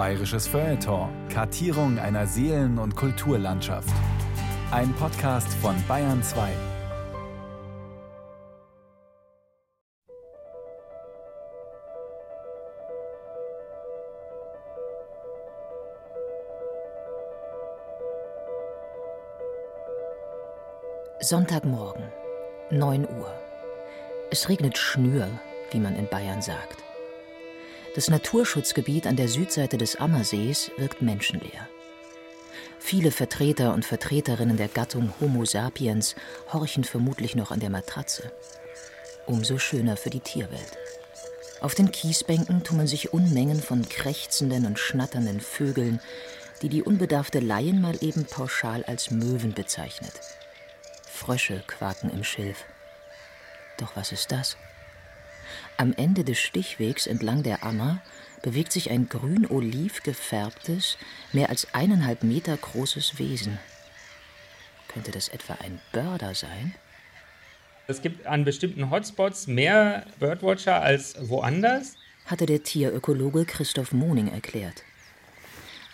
Bayerisches Feuilleton. Kartierung einer Seelen- und Kulturlandschaft. Ein Podcast von Bayern 2. Sonntagmorgen, 9 Uhr. Es regnet Schnür, wie man in Bayern sagt. Das Naturschutzgebiet an der Südseite des Ammersees wirkt menschenleer. Viele Vertreter und Vertreterinnen der Gattung Homo sapiens horchen vermutlich noch an der Matratze. Umso schöner für die Tierwelt. Auf den Kiesbänken tummeln sich Unmengen von krächzenden und schnatternden Vögeln, die die unbedarfte Laien mal eben pauschal als Möwen bezeichnet. Frösche quaken im Schilf. Doch was ist das? Am Ende des Stichwegs entlang der Ammer bewegt sich ein grün-oliv gefärbtes, mehr als eineinhalb Meter großes Wesen. Könnte das etwa ein Börder sein? Es gibt an bestimmten Hotspots mehr Birdwatcher als woanders, hatte der Tierökologe Christoph Moning erklärt.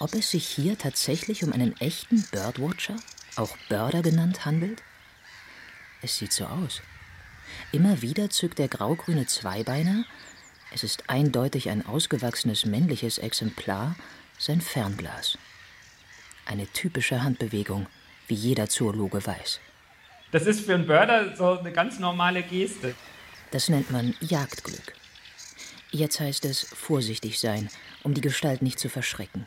Ob es sich hier tatsächlich um einen echten Birdwatcher, auch Börder genannt, handelt? Es sieht so aus. Immer wieder zückt der graugrüne Zweibeiner, es ist eindeutig ein ausgewachsenes männliches Exemplar, sein Fernglas. Eine typische Handbewegung, wie jeder Zoologe weiß. Das ist für einen Börder so eine ganz normale Geste. Das nennt man Jagdglück. Jetzt heißt es vorsichtig sein, um die Gestalt nicht zu verschrecken.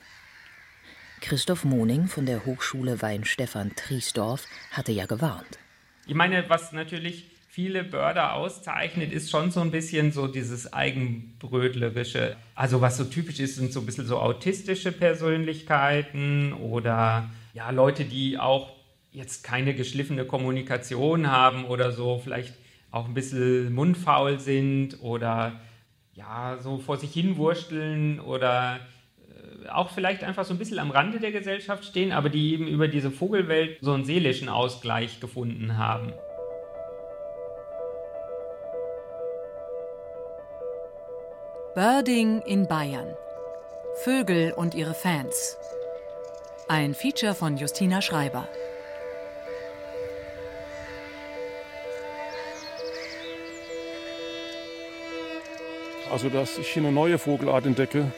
Christoph Moning von der Hochschule Weinstefan Triesdorf hatte ja gewarnt. Ich meine, was natürlich viele Börder auszeichnet, ist schon so ein bisschen so dieses Eigenbrötlerische. Also was so typisch ist, sind so ein bisschen so autistische Persönlichkeiten oder ja, Leute, die auch jetzt keine geschliffene Kommunikation haben oder so, vielleicht auch ein bisschen mundfaul sind oder ja, so vor sich hin wursteln oder äh, auch vielleicht einfach so ein bisschen am Rande der Gesellschaft stehen, aber die eben über diese Vogelwelt so einen seelischen Ausgleich gefunden haben. Birding in Bayern. Vögel und ihre Fans. Ein Feature von Justina Schreiber. Also, dass ich hier eine neue Vogelart entdecke,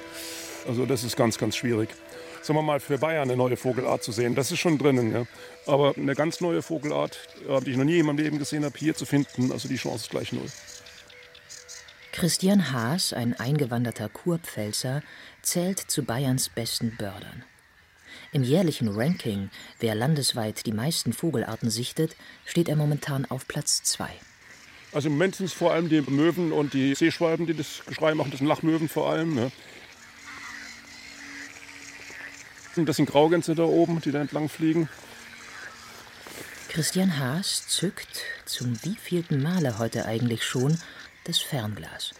also das ist ganz, ganz schwierig. Sagen wir mal, für Bayern eine neue Vogelart zu sehen, das ist schon drinnen. Ja. Aber eine ganz neue Vogelart, äh, die ich noch nie in meinem Leben gesehen habe, hier zu finden, also die Chance ist gleich null. Christian Haas, ein eingewanderter Kurpfälzer, zählt zu Bayerns besten Bördern. Im jährlichen Ranking, wer landesweit die meisten Vogelarten sichtet, steht er momentan auf Platz 2. Also im Moment sind es vor allem die Möwen und die Seeschwalben, die das Geschrei machen. Das sind Lachmöwen vor allem. Ne? Das sind Graugänse da oben, die da entlang fliegen. Christian Haas zückt, zum wievielten Male heute eigentlich schon, das Fernglas.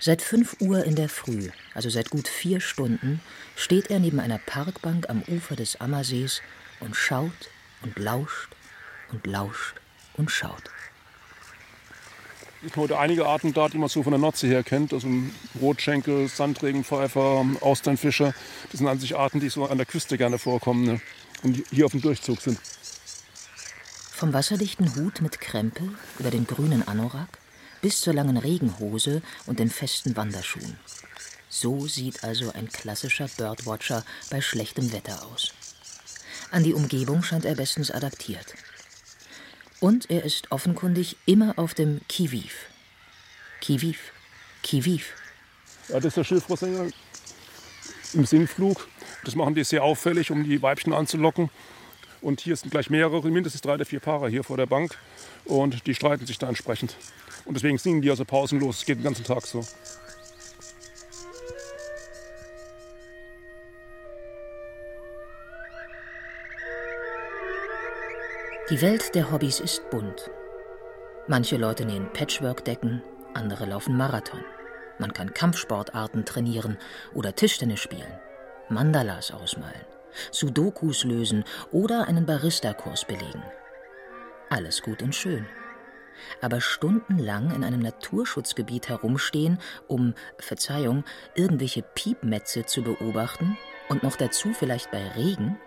Seit 5 Uhr in der Früh, also seit gut vier Stunden, steht er neben einer Parkbank am Ufer des Ammersees und schaut und lauscht und lauscht und schaut. Sind heute einige Arten da, die man so von der Nordsee her kennt. Also Rotschenkel, Sandregenpfeifer, Austernfischer. Das sind an sich Arten, die so an der Küste gerne vorkommen ne? und hier auf dem Durchzug sind. Vom wasserdichten Hut mit Krempel über den grünen Anorak bis zur langen Regenhose und den festen Wanderschuhen. So sieht also ein klassischer Birdwatcher bei schlechtem Wetter aus. An die Umgebung scheint er bestens adaptiert. Und er ist offenkundig immer auf dem Kiviv. Kiviv, Kiviv. Ja, das ist der Schilfrohrsänger im Singflug. Das machen die sehr auffällig, um die Weibchen anzulocken. Und hier sind gleich mehrere, mindestens drei oder vier Paare hier vor der Bank. Und die streiten sich da entsprechend. Und deswegen singen die also pausenlos. Es geht den ganzen Tag so. Die Welt der Hobbys ist bunt. Manche Leute nähen Patchwork-Decken, andere laufen Marathon. Man kann Kampfsportarten trainieren oder Tischtennis spielen, Mandalas ausmalen, Sudokus lösen oder einen Barista-Kurs belegen. Alles gut und schön. Aber stundenlang in einem Naturschutzgebiet herumstehen, um, Verzeihung, irgendwelche Piepmetze zu beobachten und noch dazu vielleicht bei Regen?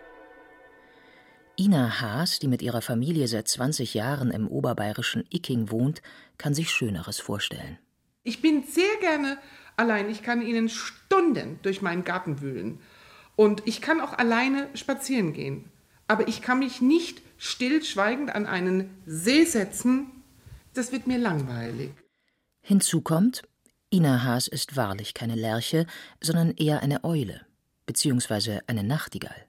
Ina Haas, die mit ihrer Familie seit 20 Jahren im oberbayerischen Icking wohnt, kann sich Schöneres vorstellen. Ich bin sehr gerne allein. Ich kann Ihnen Stunden durch meinen Garten wühlen. Und ich kann auch alleine spazieren gehen. Aber ich kann mich nicht stillschweigend an einen See setzen. Das wird mir langweilig. Hinzu kommt, Ina Haas ist wahrlich keine Lerche, sondern eher eine Eule, beziehungsweise eine Nachtigall.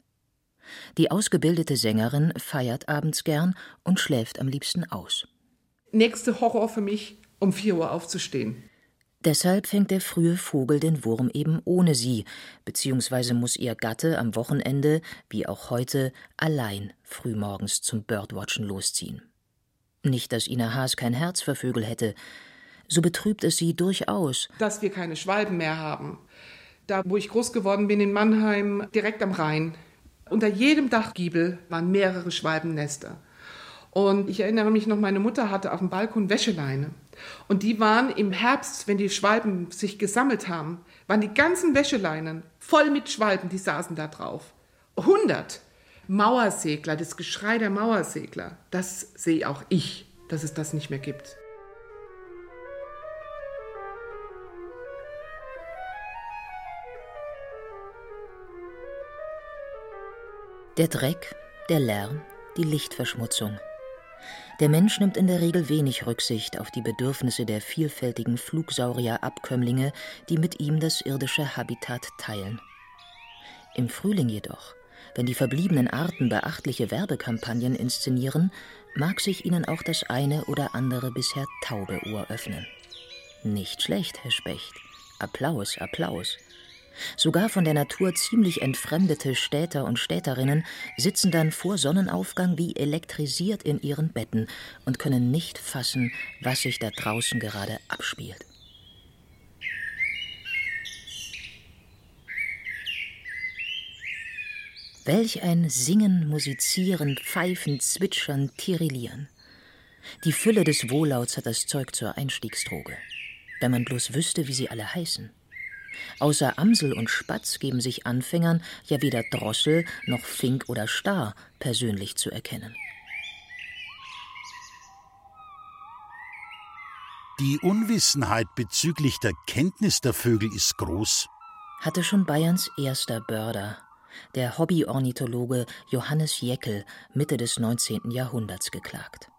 Die ausgebildete Sängerin feiert abends gern und schläft am liebsten aus. Nächste Horror für mich, um 4 Uhr aufzustehen. Deshalb fängt der frühe Vogel den Wurm eben ohne sie, beziehungsweise muss ihr Gatte am Wochenende, wie auch heute, allein frühmorgens zum Birdwatchen losziehen. Nicht, dass Ina Haas kein Herz für Vögel hätte, so betrübt es sie durchaus. Dass wir keine Schwalben mehr haben. Da, wo ich groß geworden bin, in Mannheim, direkt am Rhein, unter jedem Dachgiebel waren mehrere Schwalbennester. Und ich erinnere mich noch, meine Mutter hatte auf dem Balkon Wäscheleine. Und die waren im Herbst, wenn die Schwalben sich gesammelt haben, waren die ganzen Wäscheleinen voll mit Schwalben, die saßen da drauf. 100 Mauersegler, das Geschrei der Mauersegler, das sehe auch ich, dass es das nicht mehr gibt. Der Dreck, der Lärm, die Lichtverschmutzung. Der Mensch nimmt in der Regel wenig Rücksicht auf die Bedürfnisse der vielfältigen Flugsaurierabkömmlinge, die mit ihm das irdische Habitat teilen. Im Frühling jedoch, wenn die verbliebenen Arten beachtliche Werbekampagnen inszenieren, mag sich ihnen auch das eine oder andere bisher taube Ohr öffnen. Nicht schlecht, Herr Specht. Applaus, Applaus. Sogar von der Natur ziemlich entfremdete Städter und Städterinnen sitzen dann vor Sonnenaufgang wie elektrisiert in ihren Betten und können nicht fassen, was sich da draußen gerade abspielt. Welch ein Singen, Musizieren, Pfeifen, Zwitschern, Tirillieren. Die Fülle des Wohllauts hat das Zeug zur Einstiegsdroge. Wenn man bloß wüsste, wie sie alle heißen. Außer Amsel und Spatz geben sich Anfängern ja weder Drossel noch Fink oder Star persönlich zu erkennen. Die Unwissenheit bezüglich der Kenntnis der Vögel ist groß. Hatte schon Bayerns erster Börder, der Hobbyornithologe Johannes Jeckel, Mitte des 19. Jahrhunderts geklagt.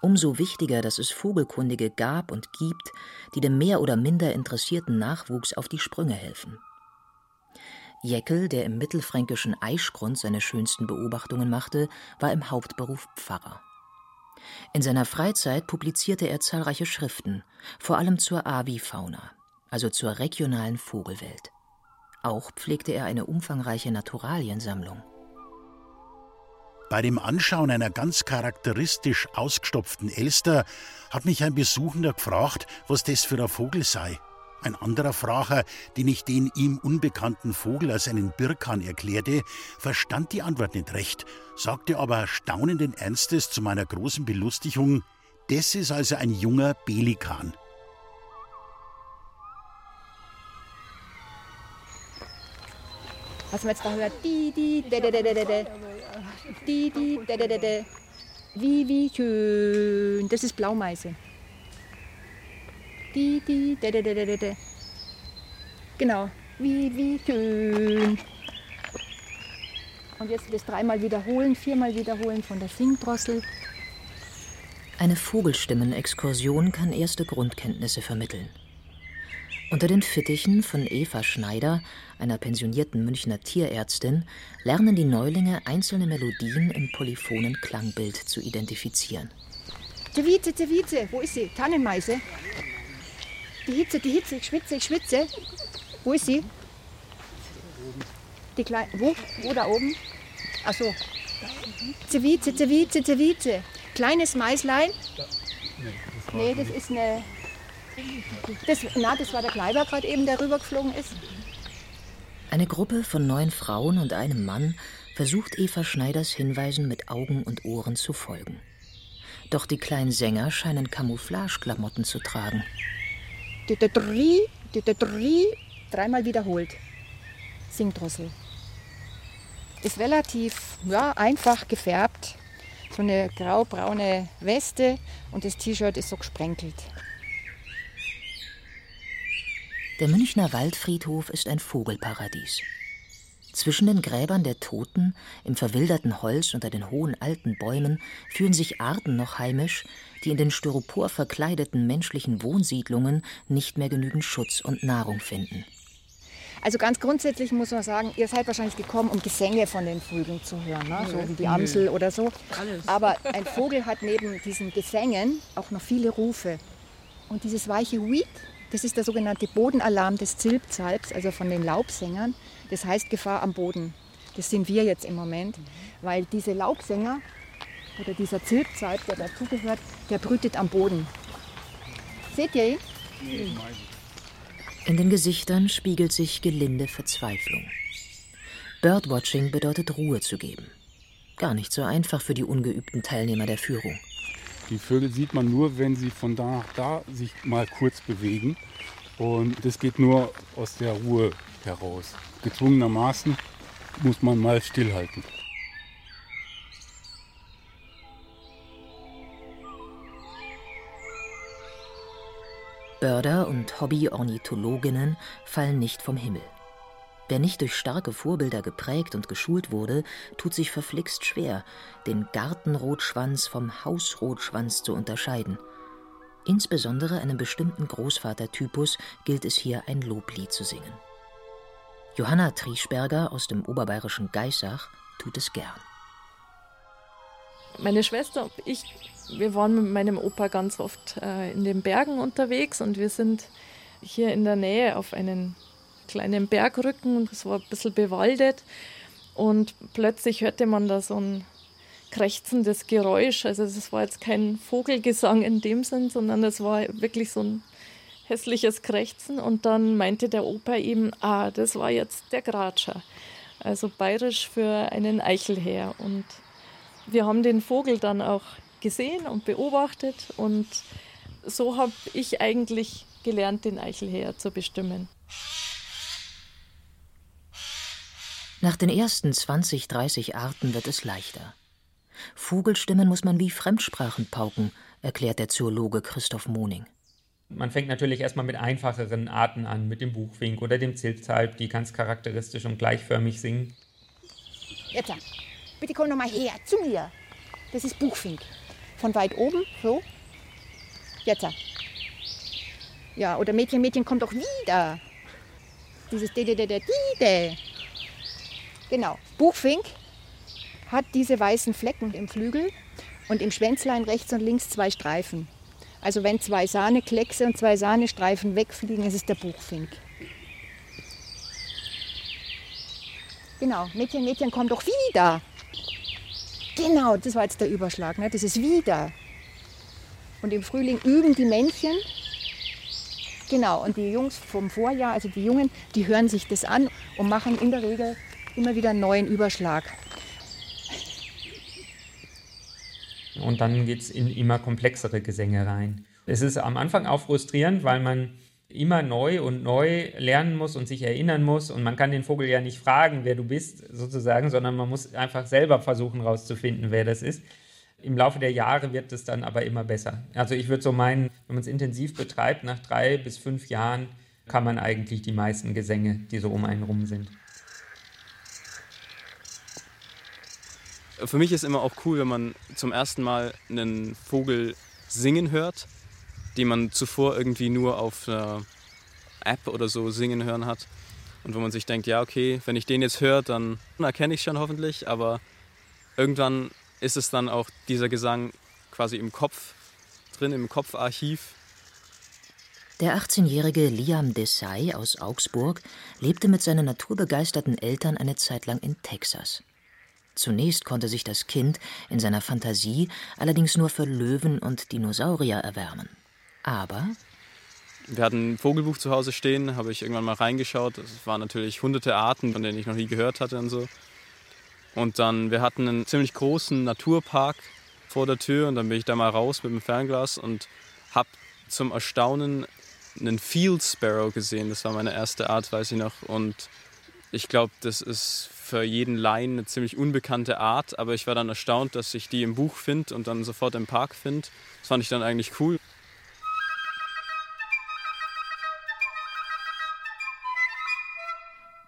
Umso wichtiger, dass es Vogelkundige gab und gibt, die dem mehr oder minder interessierten Nachwuchs auf die Sprünge helfen. Jeckel, der im mittelfränkischen Eischgrund seine schönsten Beobachtungen machte, war im Hauptberuf Pfarrer. In seiner Freizeit publizierte er zahlreiche Schriften, vor allem zur Avifauna, also zur regionalen Vogelwelt. Auch pflegte er eine umfangreiche Naturaliensammlung. Bei dem Anschauen einer ganz charakteristisch ausgestopften Elster hat mich ein Besuchender gefragt, was das für ein Vogel sei. Ein anderer Frager, den ich den ihm unbekannten Vogel als einen Birkan erklärte, verstand die Antwort nicht recht, sagte aber staunenden Ernstes zu meiner großen Belustigung, das ist also ein junger Pelikan. Was man jetzt da hört, die, die, de, de, de, de, de. Die, die, de, de, de, de. Wie, wie schön. Das ist Blaumeise. Die, die, de, de, de, de, de. Genau. Wie, wie schön. Und jetzt das dreimal wiederholen, viermal wiederholen von der Singdrossel. Eine Vogelstimmenexkursion kann erste Grundkenntnisse vermitteln. Unter den Fittichen von Eva Schneider, einer pensionierten Münchner Tierärztin, lernen die Neulinge einzelne Melodien im polyphonen Klangbild zu identifizieren. Tevize, Tevize, wo ist sie? Tannenmeise. Die Hitze, die Hitze, ich schwitze, ich schwitze. Wo ist sie? Die kleine, wo? Wo da oben? Ach so. Tevize, Tevize, Tevize. Kleines Maislein. Nee, das ist eine das, na, das war der Kleiber gerade eben, der rübergeflogen ist. Eine Gruppe von neun Frauen und einem Mann versucht Eva Schneiders Hinweisen mit Augen und Ohren zu folgen. Doch die kleinen Sänger scheinen Camouflageklamotten zu tragen. Dreimal wiederholt. Singdrossel. Ist relativ ja, einfach gefärbt. So eine grau-braune Weste und das T-Shirt ist so gesprenkelt. Der Münchner Waldfriedhof ist ein Vogelparadies. Zwischen den Gräbern der Toten, im verwilderten Holz unter den hohen alten Bäumen fühlen sich Arten noch heimisch, die in den Styropor verkleideten menschlichen Wohnsiedlungen nicht mehr genügend Schutz und Nahrung finden. Also ganz grundsätzlich muss man sagen, ihr seid wahrscheinlich gekommen, um Gesänge von den Vögeln zu hören, ne? so wie die Amsel oder so. Aber ein Vogel hat neben diesen Gesängen auch noch viele Rufe. Und dieses weiche Huit, das ist der sogenannte Bodenalarm des Zilpzalps, also von den Laubsängern. Das heißt Gefahr am Boden. Das sind wir jetzt im Moment, weil diese Laubsänger oder dieser Zilpzalp, der dazugehört, der brütet am Boden. Seht ihr ihn? In den Gesichtern spiegelt sich gelinde Verzweiflung. Birdwatching bedeutet Ruhe zu geben. Gar nicht so einfach für die ungeübten Teilnehmer der Führung. Die Vögel sieht man nur, wenn sie von da nach da sich mal kurz bewegen. Und das geht nur aus der Ruhe heraus. Gezwungenermaßen muss man mal stillhalten. Börder und Hobby-Ornithologinnen fallen nicht vom Himmel. Wer nicht durch starke Vorbilder geprägt und geschult wurde, tut sich verflixt schwer, den Gartenrotschwanz vom Hausrotschwanz zu unterscheiden. Insbesondere einem bestimmten Großvatertypus gilt es hier ein Loblied zu singen. Johanna Trieschberger aus dem oberbayerischen Geissach tut es gern. Meine Schwester und ich wir waren mit meinem Opa ganz oft äh, in den Bergen unterwegs und wir sind hier in der Nähe auf einen kleinen Bergrücken und es war ein bisschen bewaldet und plötzlich hörte man da so ein krächzendes Geräusch. Also das war jetzt kein Vogelgesang in dem Sinn, sondern das war wirklich so ein hässliches Krächzen und dann meinte der Opa eben, ah, das war jetzt der Gratscher. Also bayerisch für einen Eichelhäher und wir haben den Vogel dann auch gesehen und beobachtet und so habe ich eigentlich gelernt, den Eichelhäher zu bestimmen. Nach den ersten 20, 30 Arten wird es leichter. Vogelstimmen muss man wie Fremdsprachen pauken, erklärt der Zoologe Christoph Moning. Man fängt natürlich erstmal mit einfacheren Arten an, mit dem Buchfink oder dem Zilzalp, die ganz charakteristisch und gleichförmig singen. Jetzt, bitte komm noch mal her, zu mir. Das ist Buchfink von weit oben, so. Jetzt. Ja, oder Mädchen, Mädchen, kommt doch wieder. Dieses de, de, de, de, de. Genau. Buchfink hat diese weißen Flecken im Flügel und im Schwänzlein rechts und links zwei Streifen. Also wenn zwei Sahnekleckse und zwei Sahnestreifen wegfliegen, ist es der Buchfink. Genau, Mädchen, Mädchen, komm doch wieder. Genau, das war jetzt der Überschlag. Ne? Das ist wieder. Und im Frühling üben die Männchen. Genau, und die Jungs vom Vorjahr, also die Jungen, die hören sich das an und machen in der Regel immer wieder einen neuen Überschlag. Und dann geht es in immer komplexere Gesänge rein. Es ist am Anfang auch frustrierend, weil man immer neu und neu lernen muss und sich erinnern muss. Und man kann den Vogel ja nicht fragen, wer du bist, sozusagen, sondern man muss einfach selber versuchen herauszufinden, wer das ist. Im Laufe der Jahre wird es dann aber immer besser. Also ich würde so meinen, wenn man es intensiv betreibt, nach drei bis fünf Jahren kann man eigentlich die meisten Gesänge, die so um einen rum sind. Für mich ist immer auch cool, wenn man zum ersten Mal einen Vogel singen hört die man zuvor irgendwie nur auf einer App oder so singen hören hat. Und wo man sich denkt, ja, okay, wenn ich den jetzt höre, dann erkenne ich schon hoffentlich, aber irgendwann ist es dann auch dieser Gesang quasi im Kopf drin, im Kopfarchiv. Der 18-jährige Liam Desai aus Augsburg lebte mit seinen naturbegeisterten Eltern eine Zeit lang in Texas. Zunächst konnte sich das Kind in seiner Fantasie allerdings nur für Löwen und Dinosaurier erwärmen. Aber wir hatten ein Vogelbuch zu Hause stehen, habe ich irgendwann mal reingeschaut. Es waren natürlich hunderte Arten, von denen ich noch nie gehört hatte und so. Und dann, wir hatten einen ziemlich großen Naturpark vor der Tür und dann bin ich da mal raus mit dem Fernglas und habe zum Erstaunen einen Field Sparrow gesehen. Das war meine erste Art, weiß ich noch. Und ich glaube, das ist für jeden Laien eine ziemlich unbekannte Art, aber ich war dann erstaunt, dass ich die im Buch finde und dann sofort im Park finde. Das fand ich dann eigentlich cool.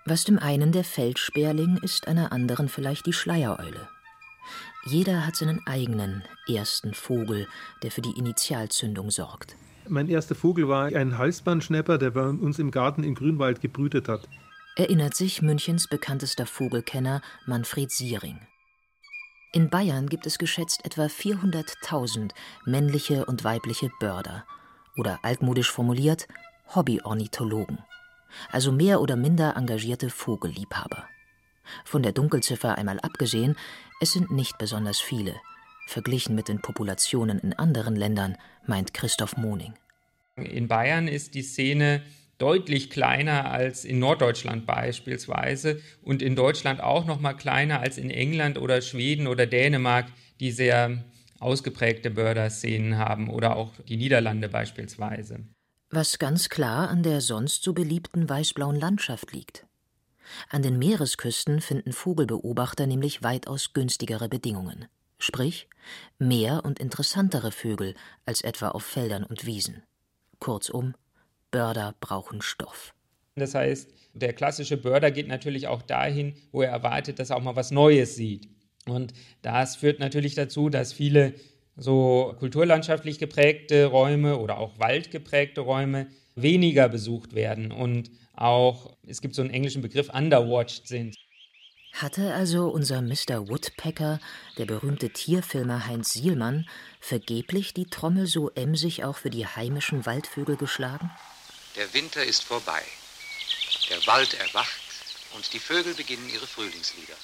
Was dem einen der Feldsperling ist, einer anderen vielleicht die Schleiereule. Jeder hat seinen eigenen ersten Vogel, der für die Initialzündung sorgt. Mein erster Vogel war ein Halsbandschnepper, der bei uns im Garten in Grünwald gebrütet hat. Erinnert sich Münchens bekanntester Vogelkenner Manfred Siering. In Bayern gibt es geschätzt etwa 400.000 männliche und weibliche Börder oder altmodisch formuliert Hobbyornithologen, also mehr oder minder engagierte Vogelliebhaber. Von der Dunkelziffer einmal abgesehen, es sind nicht besonders viele, verglichen mit den Populationen in anderen Ländern, meint Christoph Moning. In Bayern ist die Szene deutlich kleiner als in Norddeutschland beispielsweise und in Deutschland auch noch mal kleiner als in England oder Schweden oder Dänemark, die sehr ausgeprägte Börderszenen haben oder auch die Niederlande beispielsweise. Was ganz klar an der sonst so beliebten weißblauen Landschaft liegt. An den Meeresküsten finden Vogelbeobachter nämlich weitaus günstigere Bedingungen, sprich mehr und interessantere Vögel als etwa auf Feldern und Wiesen. Kurzum, Börder brauchen Stoff. Das heißt, der klassische Börder geht natürlich auch dahin, wo er erwartet, dass er auch mal was Neues sieht. Und das führt natürlich dazu, dass viele so kulturlandschaftlich geprägte Räume oder auch waldgeprägte Räume weniger besucht werden und auch, es gibt so einen englischen Begriff, underwatched sind. Hatte also unser Mr. Woodpecker, der berühmte Tierfilmer Heinz Sielmann, vergeblich die Trommel so emsig auch für die heimischen Waldvögel geschlagen? Der Winter ist vorbei. Der Wald erwacht und die Vögel beginnen ihre Frühlingslieder.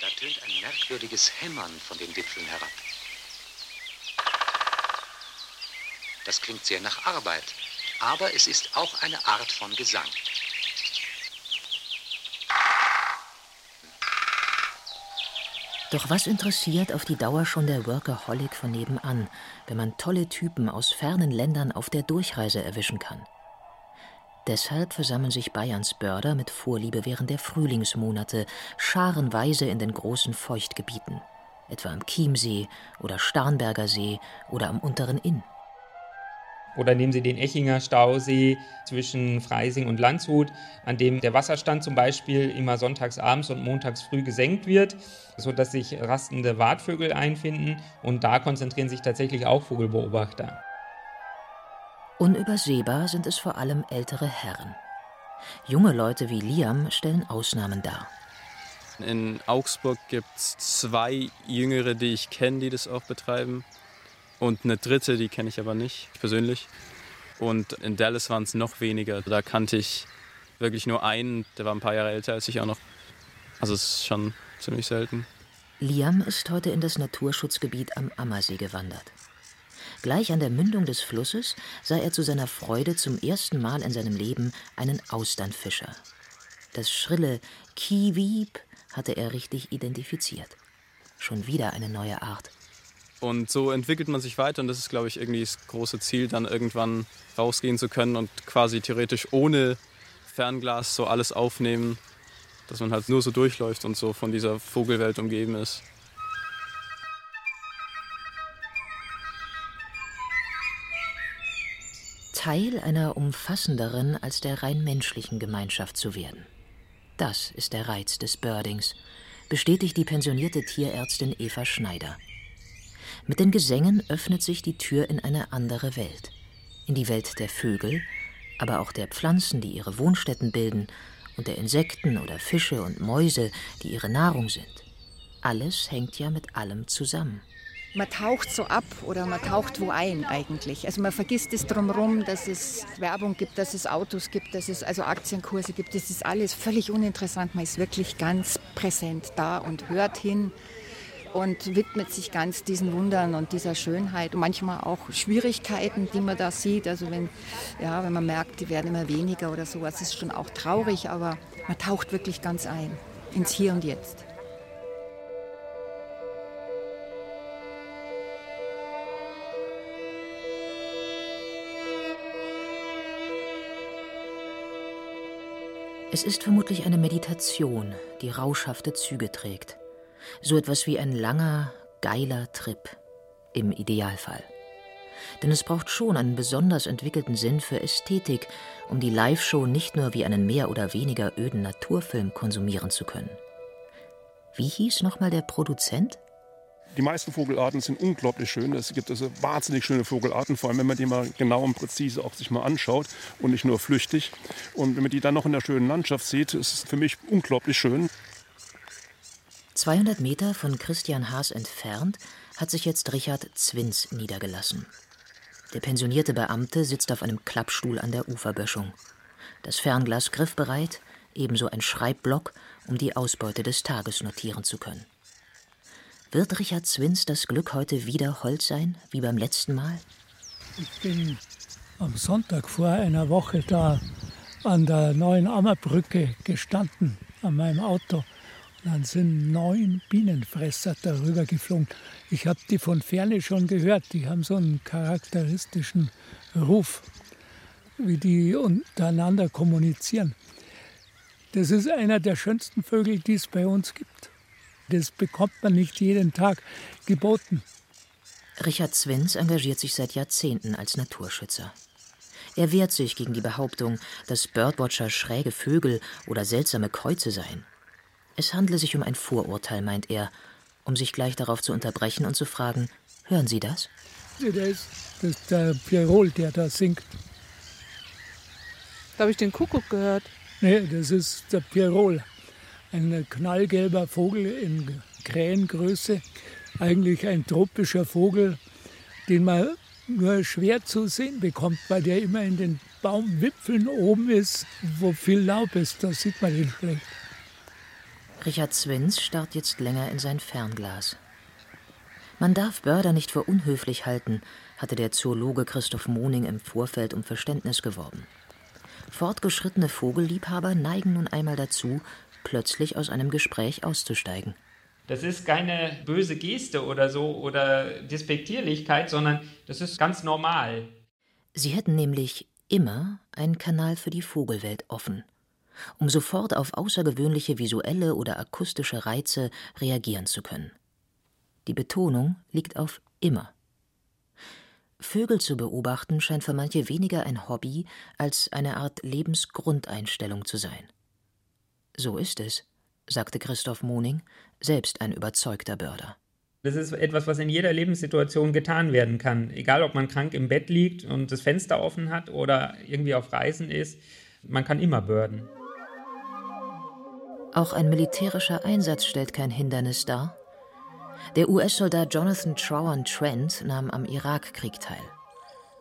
Da tönt ein merkwürdiges Hämmern von den Wipfeln herab. Das klingt sehr nach Arbeit, aber es ist auch eine Art von Gesang. Doch was interessiert auf die Dauer schon der Workaholic von nebenan, wenn man tolle Typen aus fernen Ländern auf der Durchreise erwischen kann? Deshalb versammeln sich Bayerns Börder mit Vorliebe während der Frühlingsmonate scharenweise in den großen Feuchtgebieten, etwa am Chiemsee oder Starnberger See oder am unteren Inn. Oder nehmen Sie den Echinger Stausee zwischen Freising und Landshut, an dem der Wasserstand zum Beispiel immer sonntags abends und montags früh gesenkt wird, sodass sich rastende Wartvögel einfinden. Und da konzentrieren sich tatsächlich auch Vogelbeobachter. Unübersehbar sind es vor allem ältere Herren. Junge Leute wie Liam stellen Ausnahmen dar. In Augsburg gibt es zwei Jüngere, die ich kenne, die das auch betreiben. Und eine dritte, die kenne ich aber nicht persönlich. Und in Dallas waren es noch weniger. Da kannte ich wirklich nur einen, der war ein paar Jahre älter als ich auch noch. Also es ist schon ziemlich selten. Liam ist heute in das Naturschutzgebiet am Ammersee gewandert. Gleich an der Mündung des Flusses sah er zu seiner Freude zum ersten Mal in seinem Leben einen Austernfischer. Das schrille Kiwieb hatte er richtig identifiziert. Schon wieder eine neue Art. Und so entwickelt man sich weiter und das ist, glaube ich, irgendwie das große Ziel, dann irgendwann rausgehen zu können und quasi theoretisch ohne Fernglas so alles aufnehmen, dass man halt nur so durchläuft und so von dieser Vogelwelt umgeben ist. Teil einer umfassenderen als der rein menschlichen Gemeinschaft zu werden. Das ist der Reiz des Birdings, bestätigt die pensionierte Tierärztin Eva Schneider. Mit den Gesängen öffnet sich die Tür in eine andere Welt. In die Welt der Vögel, aber auch der Pflanzen, die ihre Wohnstätten bilden, und der Insekten oder Fische und Mäuse, die ihre Nahrung sind. Alles hängt ja mit allem zusammen. Man taucht so ab oder man taucht wo ein eigentlich. Also man vergisst es drumherum, dass es Werbung gibt, dass es Autos gibt, dass es also Aktienkurse gibt. Das ist alles völlig uninteressant. Man ist wirklich ganz präsent da und hört hin und widmet sich ganz diesen Wundern und dieser Schönheit und manchmal auch Schwierigkeiten, die man da sieht. Also wenn, ja, wenn man merkt, die werden immer weniger oder sowas, ist schon auch traurig, aber man taucht wirklich ganz ein ins Hier und Jetzt. Es ist vermutlich eine Meditation, die rauschhafte Züge trägt. So etwas wie ein langer, geiler Trip. Im Idealfall. Denn es braucht schon einen besonders entwickelten Sinn für Ästhetik, um die Live-Show nicht nur wie einen mehr oder weniger öden Naturfilm konsumieren zu können. Wie hieß nochmal der Produzent? Die meisten Vogelarten sind unglaublich schön. Es gibt also wahnsinnig schöne Vogelarten, vor allem wenn man die mal genau und präzise auch sich mal anschaut und nicht nur flüchtig. Und wenn man die dann noch in der schönen Landschaft sieht, ist es für mich unglaublich schön. 200 Meter von Christian Haas entfernt hat sich jetzt Richard Zwins niedergelassen. Der pensionierte Beamte sitzt auf einem Klappstuhl an der Uferböschung. Das Fernglas griffbereit, ebenso ein Schreibblock, um die Ausbeute des Tages notieren zu können. Wird Richard Zwins das Glück heute wieder Holz sein, wie beim letzten Mal? Ich bin am Sonntag vor einer Woche da an der neuen Ammerbrücke gestanden, an meinem Auto dann sind neun Bienenfresser darüber geflogen. Ich habe die von ferne schon gehört. Die haben so einen charakteristischen Ruf, wie die untereinander kommunizieren. Das ist einer der schönsten Vögel, die es bei uns gibt. Das bekommt man nicht jeden Tag geboten. Richard Zwins engagiert sich seit Jahrzehnten als Naturschützer. Er wehrt sich gegen die Behauptung, dass Birdwatcher schräge Vögel oder seltsame Kreuze seien. Es handle sich um ein Vorurteil, meint er, um sich gleich darauf zu unterbrechen und zu fragen, hören Sie das? Das ist, das ist der Pirol, der da singt. Da habe ich den Kuckuck gehört. Nee, das ist der Pirol. Ein knallgelber Vogel in Krähengröße. Eigentlich ein tropischer Vogel, den man nur schwer zu sehen bekommt, weil der immer in den Baumwipfeln oben ist, wo viel Laub ist. Da sieht man ihn schlecht. Richard Swins starrt jetzt länger in sein Fernglas. Man darf Börder nicht für unhöflich halten, hatte der Zoologe Christoph Moning im Vorfeld um Verständnis geworben. Fortgeschrittene Vogelliebhaber neigen nun einmal dazu, plötzlich aus einem Gespräch auszusteigen. Das ist keine böse Geste oder so oder Despektierlichkeit, sondern das ist ganz normal. Sie hätten nämlich immer einen Kanal für die Vogelwelt offen um sofort auf außergewöhnliche visuelle oder akustische Reize reagieren zu können. Die Betonung liegt auf immer. Vögel zu beobachten scheint für manche weniger ein Hobby als eine Art Lebensgrundeinstellung zu sein. So ist es, sagte Christoph Moning, selbst ein überzeugter Börder. Das ist etwas, was in jeder Lebenssituation getan werden kann. Egal, ob man krank im Bett liegt und das Fenster offen hat oder irgendwie auf Reisen ist, man kann immer börden. Auch ein militärischer Einsatz stellt kein Hindernis dar. Der US-Soldat Jonathan Trowan Trent nahm am Irakkrieg teil.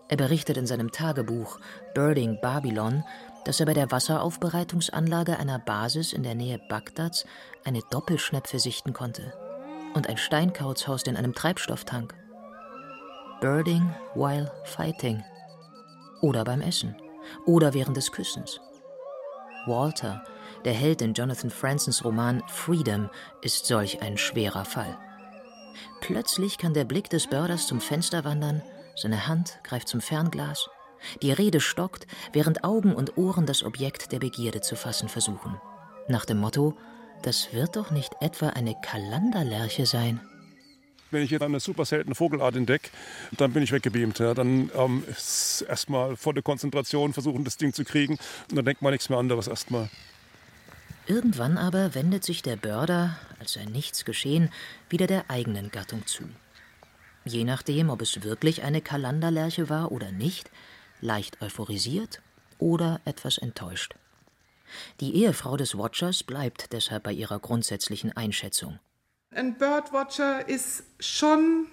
Er berichtet in seinem Tagebuch Birding Babylon, dass er bei der Wasseraufbereitungsanlage einer Basis in der Nähe Bagdads eine Doppelschnepfe sichten konnte und ein Steinkauz in einem Treibstofftank. Birding while fighting. Oder beim Essen. Oder während des Küssens. Walter, der Held in Jonathan Fransons Roman Freedom, ist solch ein schwerer Fall. Plötzlich kann der Blick des Börders zum Fenster wandern, seine Hand greift zum Fernglas, die Rede stockt, während Augen und Ohren das Objekt der Begierde zu fassen versuchen. Nach dem Motto, das wird doch nicht etwa eine Kalanderlerche sein. Wenn ich dann eine super seltene Vogelart entdecke, dann bin ich weggebeamt. Ja. Dann ähm, erstmal volle Konzentration, versuchen das Ding zu kriegen und dann denkt man nichts mehr anderes erstmal. Irgendwann aber wendet sich der Börder, als sei nichts geschehen, wieder der eigenen Gattung zu. Je nachdem, ob es wirklich eine Kalanderlerche war oder nicht, leicht euphorisiert oder etwas enttäuscht. Die Ehefrau des Watchers bleibt deshalb bei ihrer grundsätzlichen Einschätzung. Ein Birdwatcher ist schon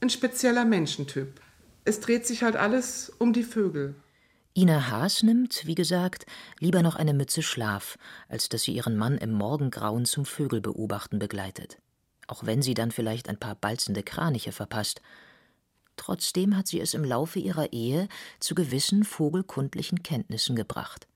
ein spezieller Menschentyp. Es dreht sich halt alles um die Vögel. Ina Haas nimmt, wie gesagt, lieber noch eine Mütze Schlaf, als dass sie ihren Mann im Morgengrauen zum Vögelbeobachten begleitet. auch wenn sie dann vielleicht ein paar balzende Kraniche verpasst. Trotzdem hat sie es im Laufe ihrer Ehe zu gewissen vogelkundlichen Kenntnissen gebracht,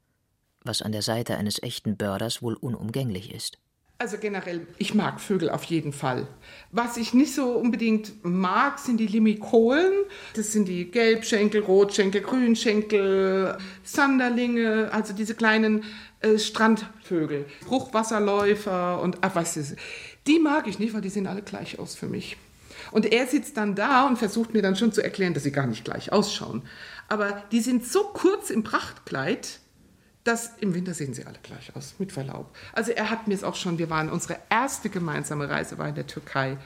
was an der Seite eines echten Börders wohl unumgänglich ist. Also generell, ich mag Vögel auf jeden Fall. Was ich nicht so unbedingt mag, sind die Limikolen. Das sind die Gelbschenkel, Rotschenkel, Grünschenkel, Sanderlinge, also diese kleinen äh, Strandvögel, Bruchwasserläufer und ach, was ist. Die mag ich nicht, weil die sehen alle gleich aus für mich. Und er sitzt dann da und versucht mir dann schon zu erklären, dass sie gar nicht gleich ausschauen. Aber die sind so kurz im Prachtkleid, dass im Winter sehen sie alle gleich aus, mit Verlaub. Also er hat mir es auch schon, wir waren, unsere erste gemeinsame Reise war in der Türkei.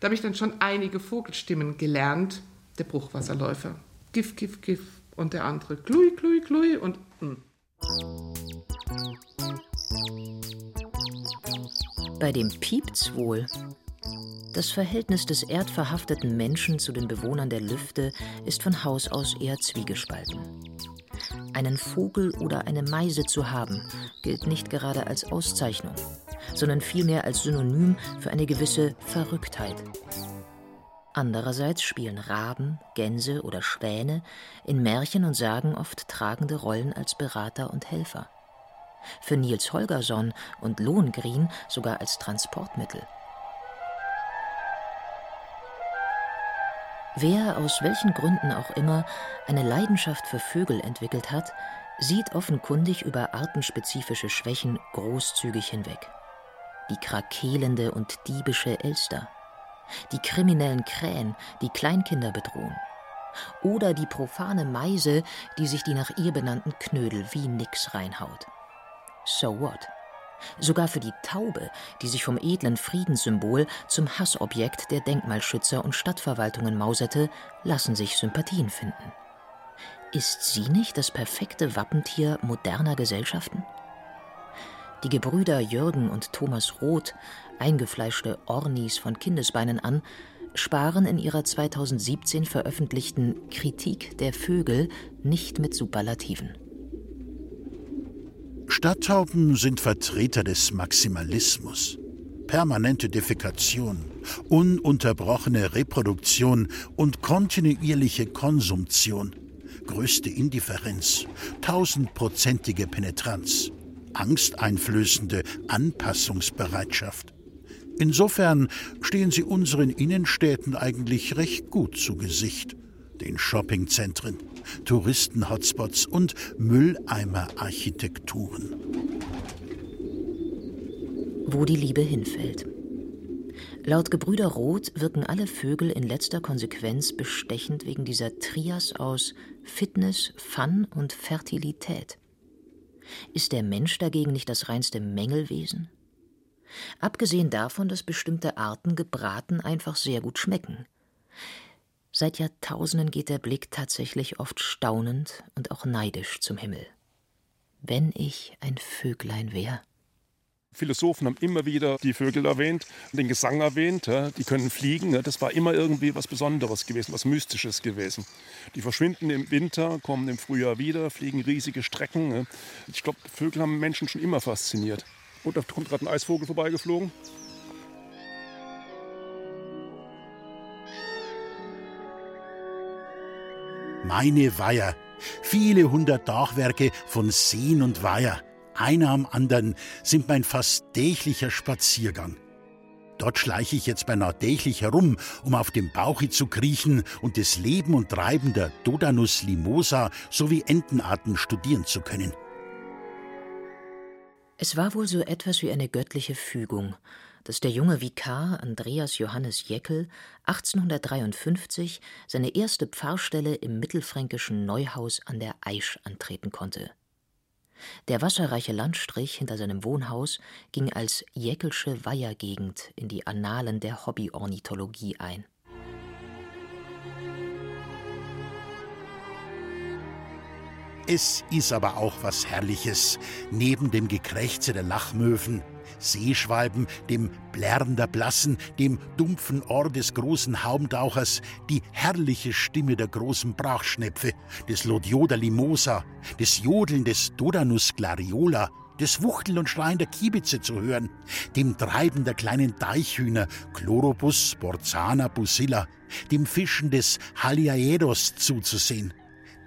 Da habe ich dann schon einige Vogelstimmen gelernt. Der Bruchwasserläufer, Gif, Gif, Gif. Und der andere, Klui, Klui, Klui. Und mh. Bei dem piept's wohl. Das Verhältnis des erdverhafteten Menschen zu den Bewohnern der Lüfte ist von Haus aus eher zwiegespalten. Einen Vogel oder eine Meise zu haben, gilt nicht gerade als Auszeichnung, sondern vielmehr als Synonym für eine gewisse Verrücktheit. Andererseits spielen Raben, Gänse oder Schwäne in Märchen und Sagen oft tragende Rollen als Berater und Helfer. Für Niels Holgersson und Lohengrin sogar als Transportmittel. Wer aus welchen Gründen auch immer eine Leidenschaft für Vögel entwickelt hat, sieht offenkundig über artenspezifische Schwächen großzügig hinweg. Die krakelende und diebische Elster, die kriminellen Krähen, die Kleinkinder bedrohen, oder die profane Meise, die sich die nach ihr benannten Knödel wie nix reinhaut. So what? Sogar für die Taube, die sich vom edlen Friedenssymbol zum Hassobjekt der Denkmalschützer und Stadtverwaltungen mauserte, lassen sich Sympathien finden. Ist sie nicht das perfekte Wappentier moderner Gesellschaften? Die Gebrüder Jürgen und Thomas Roth, eingefleischte Ornis von Kindesbeinen an, sparen in ihrer 2017 veröffentlichten Kritik der Vögel nicht mit Superlativen. Stadttauben sind Vertreter des Maximalismus. Permanente Defekation, ununterbrochene Reproduktion und kontinuierliche Konsumtion, größte Indifferenz, tausendprozentige Penetranz, angsteinflößende Anpassungsbereitschaft. Insofern stehen sie unseren Innenstädten eigentlich recht gut zu Gesicht, den Shoppingzentren, Touristen-Hotspots und Mülleimer-Architekturen. Wo die Liebe hinfällt. Laut Gebrüder Roth wirken alle Vögel in letzter Konsequenz bestechend wegen dieser Trias aus Fitness, Fun und Fertilität. Ist der Mensch dagegen nicht das reinste Mängelwesen? Abgesehen davon, dass bestimmte Arten gebraten einfach sehr gut schmecken. Seit Jahrtausenden geht der Blick tatsächlich oft staunend und auch neidisch zum Himmel. Wenn ich ein Vöglein wär. Philosophen haben immer wieder die Vögel erwähnt, den Gesang erwähnt. Die können fliegen. Das war immer irgendwie was Besonderes gewesen, was Mystisches gewesen. Die verschwinden im Winter, kommen im Frühjahr wieder, fliegen riesige Strecken. Ich glaube, Vögel haben Menschen schon immer fasziniert. Und da kommt gerade ein Eisvogel vorbeigeflogen. Meine Weiher. Viele hundert Dachwerke von Seen und Weiher, einer am anderen, sind mein fast täglicher Spaziergang. Dort schleiche ich jetzt beinahe täglich herum, um auf dem Bauchi zu kriechen und das Leben und Treiben der Dodanus limosa sowie Entenarten studieren zu können. Es war wohl so etwas wie eine göttliche Fügung, dass der junge Vikar Andreas Johannes Jeckel 1853 seine erste Pfarrstelle im mittelfränkischen Neuhaus an der Aisch antreten konnte. Der wasserreiche Landstrich hinter seinem Wohnhaus ging als Jäckelsche Weihergegend in die Annalen der Hobbyornithologie ein. Es ist aber auch was Herrliches, neben dem Gekrächze der Lachmöwen, Seeschwalben, dem Blärren der Blassen, dem dumpfen Ohr des großen Haumtauchers, die herrliche Stimme der großen Brachschnepfe, des Lodioda limosa, des Jodeln des Dodanus glariola das Wuchteln und Schreien der Kiebitze zu hören, dem Treiben der kleinen Deichhühner Chlorobus, Borzana, Busilla, dem Fischen des Haliaedos zuzusehen.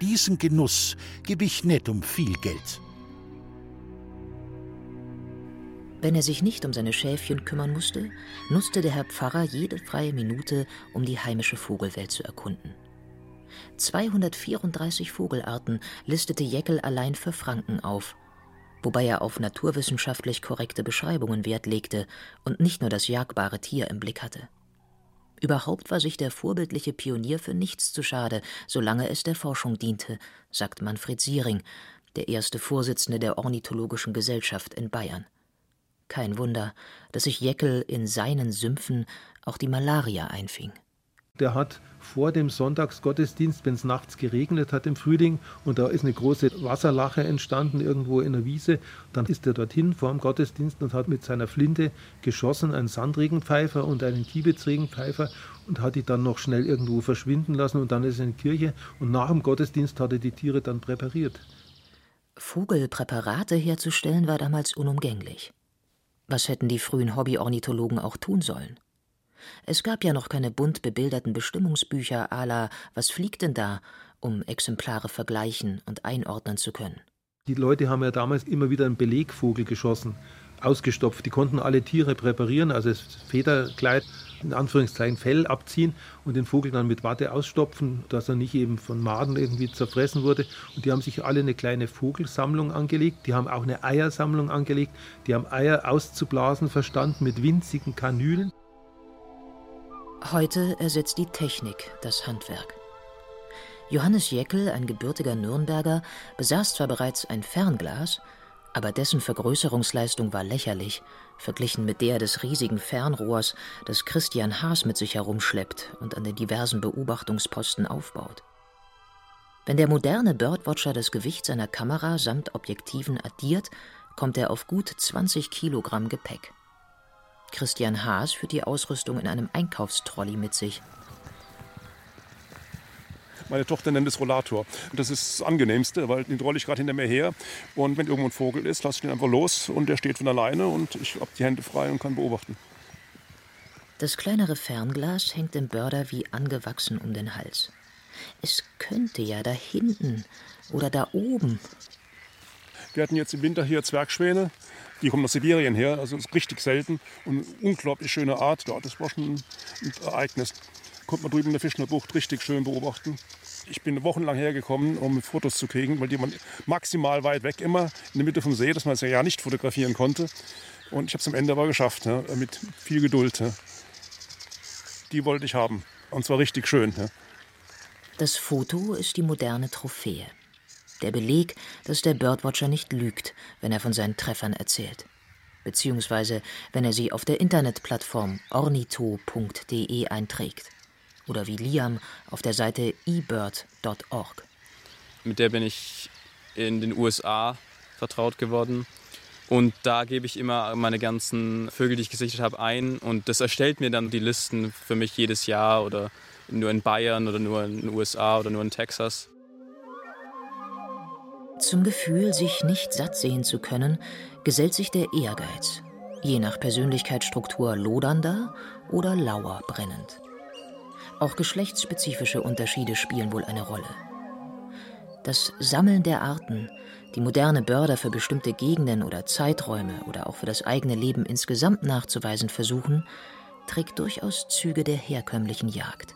Diesen Genuss gebe ich nicht um viel Geld. Wenn er sich nicht um seine Schäfchen kümmern musste, nutzte der Herr Pfarrer jede freie Minute, um die heimische Vogelwelt zu erkunden. 234 Vogelarten listete Jeckel allein für Franken auf, wobei er auf naturwissenschaftlich korrekte Beschreibungen Wert legte und nicht nur das jagbare Tier im Blick hatte. Überhaupt war sich der vorbildliche Pionier für nichts zu schade, solange es der Forschung diente, sagt Manfred Siering, der erste Vorsitzende der Ornithologischen Gesellschaft in Bayern. Kein Wunder, dass sich Jeckel in seinen Sümpfen auch die Malaria einfing. Der hat vor dem Sonntagsgottesdienst, wenn es nachts geregnet hat im Frühling und da ist eine große Wasserlache entstanden irgendwo in der Wiese, dann ist er dorthin vor dem Gottesdienst und hat mit seiner Flinte geschossen, einen Sandregenpfeifer und einen Kiebitzregenpfeifer und hat die dann noch schnell irgendwo verschwinden lassen und dann ist er in die Kirche und nach dem Gottesdienst hat er die Tiere dann präpariert. Vogelpräparate herzustellen war damals unumgänglich. Was hätten die frühen Hobbyornithologen auch tun sollen? Es gab ja noch keine bunt bebilderten Bestimmungsbücher à la Was fliegt denn da, um Exemplare vergleichen und einordnen zu können. Die Leute haben ja damals immer wieder einen Belegvogel geschossen, ausgestopft. Die konnten alle Tiere präparieren, also das Federkleid, in Anführungszeichen Fell abziehen und den Vogel dann mit Watte ausstopfen, dass er nicht eben von Maden irgendwie zerfressen wurde. Und die haben sich alle eine kleine Vogelsammlung angelegt, die haben auch eine Eiersammlung angelegt, die haben Eier auszublasen verstanden mit winzigen Kanülen. Heute ersetzt die Technik das Handwerk. Johannes Jäckel, ein gebürtiger Nürnberger, besaß zwar bereits ein Fernglas, aber dessen Vergrößerungsleistung war lächerlich, verglichen mit der des riesigen Fernrohrs, das Christian Haas mit sich herumschleppt und an den diversen Beobachtungsposten aufbaut. Wenn der moderne Birdwatcher das Gewicht seiner Kamera samt Objektiven addiert, kommt er auf gut 20 Kilogramm Gepäck. Christian Haas führt die Ausrüstung in einem Einkaufstrolley mit sich. Meine Tochter nennt es Rollator. Das ist das Angenehmste, weil den rolle ich gerade hinter mir her. Und wenn irgendwo ein Vogel ist, lasse ich den einfach los und der steht von alleine und ich habe die Hände frei und kann beobachten. Das kleinere Fernglas hängt dem Börder wie angewachsen um den Hals. Es könnte ja da hinten oder da oben. Wir hatten jetzt im Winter hier Zwergschwäne. Die kommen aus Sibirien her, also ist richtig selten und eine unglaublich schöne Art. Ja, das war schon ein Ereignis. Konnte man drüben in der Fischner Bucht richtig schön beobachten. Ich bin wochenlang hergekommen, um Fotos zu kriegen, weil die waren maximal weit weg immer, in der Mitte vom See, dass man es ja nicht fotografieren konnte. Und ich habe es am Ende aber geschafft, ja, mit viel Geduld. Ja. Die wollte ich haben. Und zwar richtig schön. Ja. Das Foto ist die moderne Trophäe. Der Beleg, dass der Birdwatcher nicht lügt, wenn er von seinen Treffern erzählt. Beziehungsweise, wenn er sie auf der Internetplattform ornito.de einträgt. Oder wie Liam auf der Seite ebird.org. Mit der bin ich in den USA vertraut geworden. Und da gebe ich immer meine ganzen Vögel, die ich gesichtet habe, ein. Und das erstellt mir dann die Listen für mich jedes Jahr oder nur in Bayern oder nur in den USA oder nur in Texas. Zum Gefühl, sich nicht satt sehen zu können, gesellt sich der Ehrgeiz, je nach Persönlichkeitsstruktur lodernder oder lauer brennend. Auch geschlechtsspezifische Unterschiede spielen wohl eine Rolle. Das Sammeln der Arten, die moderne Börder für bestimmte Gegenden oder Zeiträume oder auch für das eigene Leben insgesamt nachzuweisen versuchen, trägt durchaus Züge der herkömmlichen Jagd.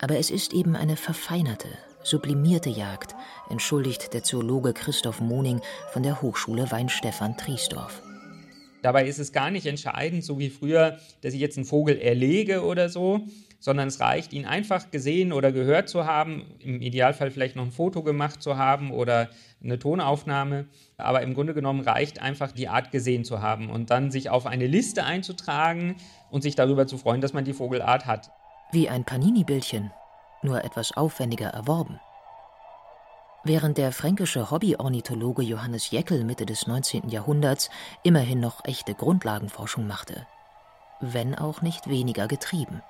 Aber es ist eben eine verfeinerte, sublimierte Jagd, entschuldigt der Zoologe Christoph Moning von der Hochschule Weinstefan Triesdorf. Dabei ist es gar nicht entscheidend, so wie früher, dass ich jetzt einen Vogel erlege oder so, sondern es reicht, ihn einfach gesehen oder gehört zu haben, im Idealfall vielleicht noch ein Foto gemacht zu haben oder eine Tonaufnahme. Aber im Grunde genommen reicht einfach, die Art gesehen zu haben und dann sich auf eine Liste einzutragen und sich darüber zu freuen, dass man die Vogelart hat. Wie ein Panini-Bildchen, nur etwas aufwendiger erworben. Während der fränkische Hobbyornithologe Johannes Jeckel Mitte des 19. Jahrhunderts immerhin noch echte Grundlagenforschung machte, wenn auch nicht weniger getrieben.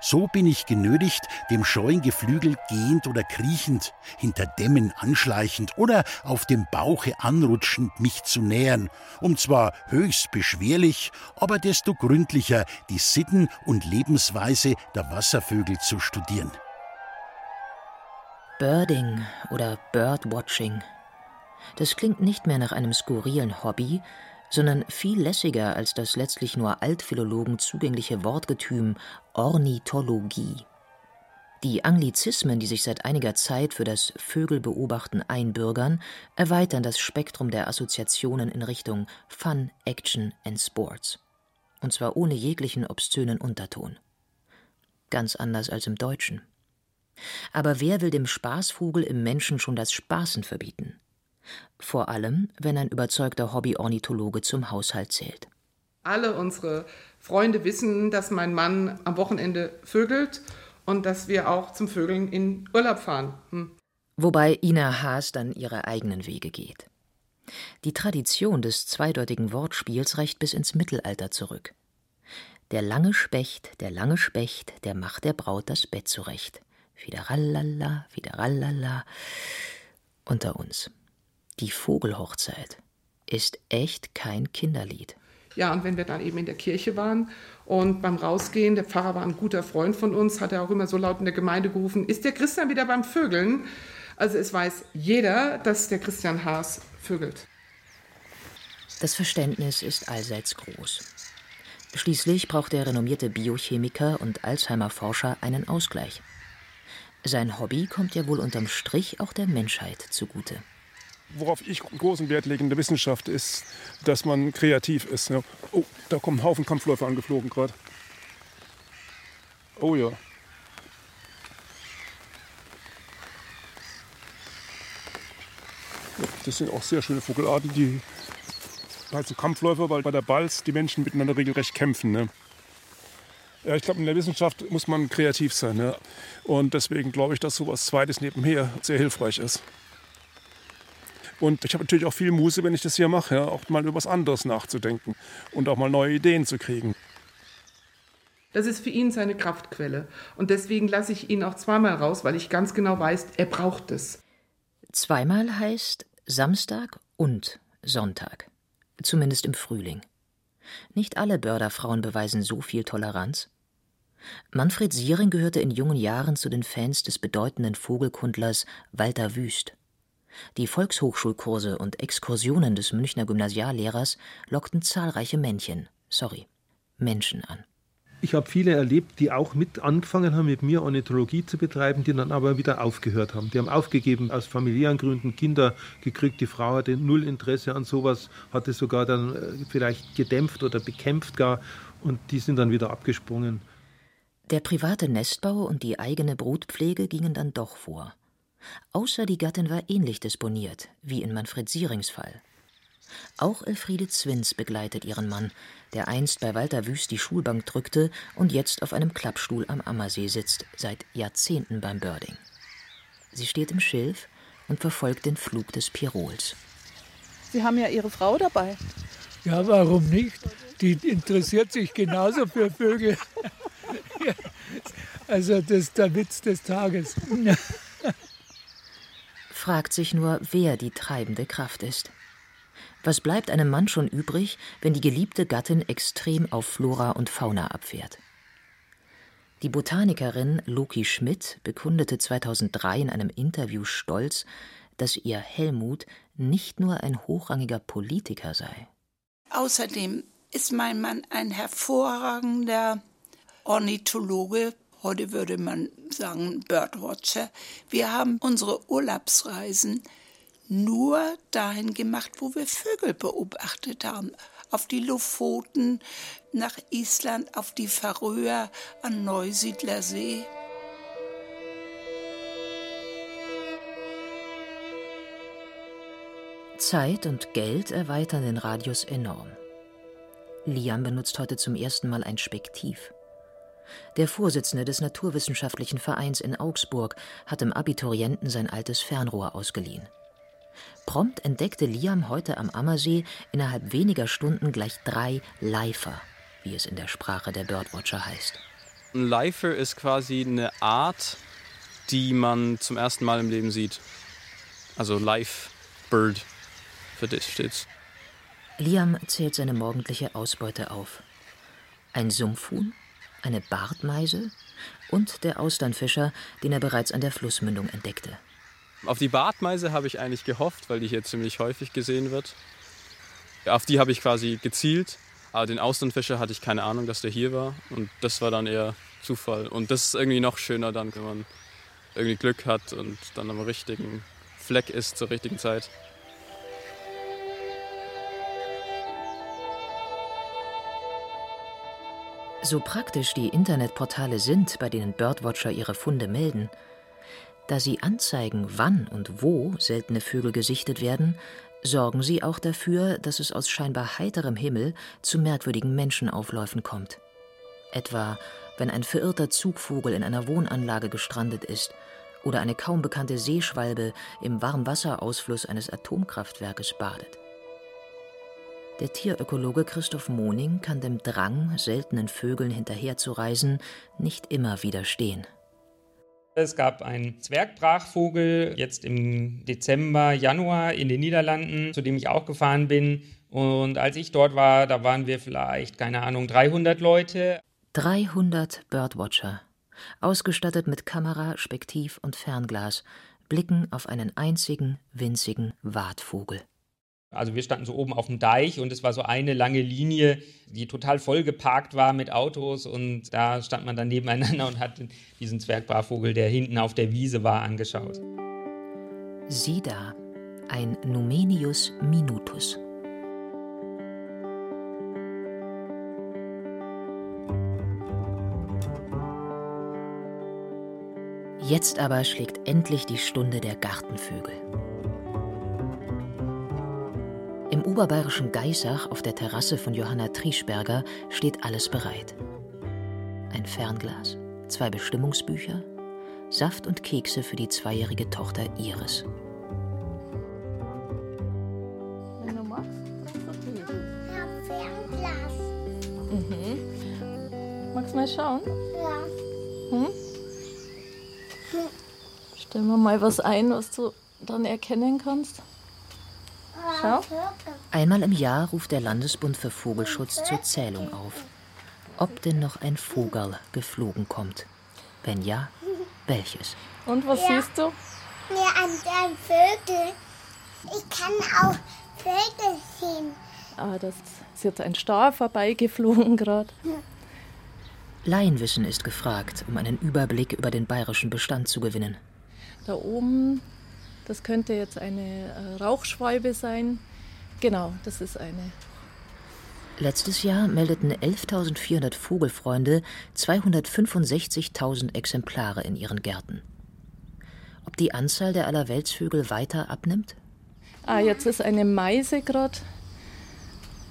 So bin ich genötigt, dem scheuen Geflügel gehend oder kriechend, hinter Dämmen anschleichend oder auf dem Bauche anrutschend mich zu nähern, um zwar höchst beschwerlich, aber desto gründlicher die Sitten und Lebensweise der Wasservögel zu studieren. Birding oder Birdwatching. Das klingt nicht mehr nach einem skurrilen Hobby, sondern viel lässiger als das letztlich nur Altphilologen zugängliche Wortgetüm Ornithologie. Die Anglizismen, die sich seit einiger Zeit für das Vögelbeobachten einbürgern, erweitern das Spektrum der Assoziationen in Richtung Fun, Action and Sports. Und zwar ohne jeglichen obszönen Unterton. Ganz anders als im Deutschen. Aber wer will dem Spaßvogel im Menschen schon das Spaßen verbieten? Vor allem, wenn ein überzeugter Hobby-Ornithologe zum Haushalt zählt. Alle unsere Freunde wissen, dass mein Mann am Wochenende vögelt und dass wir auch zum Vögeln in Urlaub fahren. Hm. Wobei Ina Haas dann ihre eigenen Wege geht. Die Tradition des zweideutigen Wortspiels reicht bis ins Mittelalter zurück. Der lange Specht, der lange Specht, der macht der Braut das Bett zurecht. Fiderallala, fiderallala. Unter uns. Die Vogelhochzeit ist echt kein Kinderlied. Ja, und wenn wir dann eben in der Kirche waren und beim Rausgehen, der Pfarrer war ein guter Freund von uns, hat er auch immer so laut in der Gemeinde gerufen, ist der Christian wieder beim Vögeln? Also es weiß jeder, dass der Christian Haas vögelt. Das Verständnis ist allseits groß. Schließlich braucht der renommierte Biochemiker und Alzheimer-Forscher einen Ausgleich. Sein Hobby kommt ja wohl unterm Strich auch der Menschheit zugute. Worauf ich großen Wert lege in der Wissenschaft ist, dass man kreativ ist. Ja. Oh, da kommen ein Haufen Kampfläufer angeflogen gerade. Oh ja. Das sind auch sehr schöne Vogelarten, die halt so Kampfläufer, weil bei der Balz die Menschen miteinander regelrecht kämpfen. Ne? Ja, ich glaube, in der Wissenschaft muss man kreativ sein. Ne? Und deswegen glaube ich, dass sowas Zweites nebenher sehr hilfreich ist. Und ich habe natürlich auch viel Muße, wenn ich das hier mache, ja, auch mal über was anderes nachzudenken und auch mal neue Ideen zu kriegen. Das ist für ihn seine Kraftquelle. Und deswegen lasse ich ihn auch zweimal raus, weil ich ganz genau weiß, er braucht es. Zweimal heißt Samstag und Sonntag. Zumindest im Frühling. Nicht alle Börderfrauen beweisen so viel Toleranz. Manfred Siering gehörte in jungen Jahren zu den Fans des bedeutenden Vogelkundlers Walter Wüst. Die Volkshochschulkurse und Exkursionen des Münchner Gymnasiallehrers lockten zahlreiche Männchen, sorry, Menschen an. Ich habe viele erlebt, die auch mit angefangen haben, mit mir Ornithologie zu betreiben, die dann aber wieder aufgehört haben. Die haben aufgegeben aus familiären Gründen, Kinder gekriegt. Die Frau hatte null Interesse an sowas, hatte sogar dann äh, vielleicht gedämpft oder bekämpft gar und die sind dann wieder abgesprungen. Der private Nestbau und die eigene Brutpflege gingen dann doch vor. Außer die Gattin war ähnlich disponiert, wie in Manfred Sierings Fall. Auch Elfriede Zwins begleitet ihren Mann, der einst bei Walter Wüst die Schulbank drückte und jetzt auf einem Klappstuhl am Ammersee sitzt, seit Jahrzehnten beim Birding. Sie steht im Schilf und verfolgt den Flug des Pirols. Sie haben ja Ihre Frau dabei. Ja, warum nicht? Die interessiert sich genauso für Vögel. also das ist der Witz des Tages. Fragt sich nur, wer die treibende Kraft ist. Was bleibt einem Mann schon übrig, wenn die geliebte Gattin extrem auf Flora und Fauna abfährt? Die Botanikerin Loki Schmidt bekundete 2003 in einem Interview stolz, dass ihr Helmut nicht nur ein hochrangiger Politiker sei. Außerdem ist mein Mann ein hervorragender Ornithologe, heute würde man sagen Birdwatcher. Wir haben unsere Urlaubsreisen nur dahin gemacht, wo wir Vögel beobachtet haben. Auf die Lofoten, nach Island, auf die Färöer, an Neusiedlersee. Zeit und Geld erweitern den Radius enorm. Liam benutzt heute zum ersten Mal ein Spektiv. Der Vorsitzende des Naturwissenschaftlichen Vereins in Augsburg hat dem Abiturienten sein altes Fernrohr ausgeliehen. Prompt entdeckte Liam heute am Ammersee innerhalb weniger Stunden gleich drei Leifer, wie es in der Sprache der Birdwatcher heißt. Ein Lifer ist quasi eine Art, die man zum ersten Mal im Leben sieht. Also Live Bird, für das steht's. Liam zählt seine morgendliche Ausbeute auf. Ein Sumpfhuhn, eine Bartmeise und der Austernfischer, den er bereits an der Flussmündung entdeckte. Auf die Bartmeise habe ich eigentlich gehofft, weil die hier ziemlich häufig gesehen wird. Auf die habe ich quasi gezielt, aber den Austernfischer hatte ich keine Ahnung, dass der hier war. Und das war dann eher Zufall. Und das ist irgendwie noch schöner dann, wenn man irgendwie Glück hat und dann am richtigen Fleck ist zur richtigen Zeit. So praktisch die Internetportale sind, bei denen Birdwatcher ihre Funde melden, da sie anzeigen, wann und wo seltene Vögel gesichtet werden, sorgen sie auch dafür, dass es aus scheinbar heiterem Himmel zu merkwürdigen Menschenaufläufen kommt. Etwa, wenn ein verirrter Zugvogel in einer Wohnanlage gestrandet ist oder eine kaum bekannte Seeschwalbe im Warmwasserausfluss eines Atomkraftwerkes badet. Der Tierökologe Christoph Moning kann dem Drang, seltenen Vögeln hinterherzureisen, nicht immer widerstehen. Es gab einen Zwergbrachvogel jetzt im Dezember, Januar in den Niederlanden, zu dem ich auch gefahren bin. Und als ich dort war, da waren wir vielleicht, keine Ahnung, 300 Leute. 300 Birdwatcher, ausgestattet mit Kamera, Spektiv und Fernglas, blicken auf einen einzigen winzigen Wartvogel. Also wir standen so oben auf dem Deich und es war so eine lange Linie, die total voll geparkt war mit Autos und da stand man dann nebeneinander und hat diesen Zwergbarvogel, der hinten auf der Wiese war, angeschaut. Sieh da, ein Numenius minutus. Jetzt aber schlägt endlich die Stunde der Gartenvögel. Oberbayerischen Geisach auf der Terrasse von Johanna Trieschberger steht alles bereit. Ein Fernglas, zwei Bestimmungsbücher, Saft und Kekse für die zweijährige Tochter Iris. Wenn du magst, kannst du lesen. Ja, Fernglas. Mhm. Magst du mal schauen? Ja. Hm? Stell mir mal was ein, was du dann erkennen kannst. Schau. Einmal im Jahr ruft der Landesbund für Vogelschutz zur Zählung auf. Ob denn noch ein Vogel geflogen kommt? Wenn ja, welches? Und was Ja. siehst du? Ja, an den Vögel. Ich kann auch Vögel sehen. Ah, das ist jetzt ein Star vorbeigeflogen gerade. Laienwissen ist gefragt, um einen Überblick über den bayerischen Bestand zu gewinnen. Da oben, das könnte jetzt eine äh, Rauchschwalbe sein. Genau, das ist eine. Letztes Jahr meldeten 11.400 Vogelfreunde 265.000 Exemplare in ihren Gärten. Ob die Anzahl der Allerweltsvögel weiter abnimmt? Ah, jetzt ist eine Meise gerade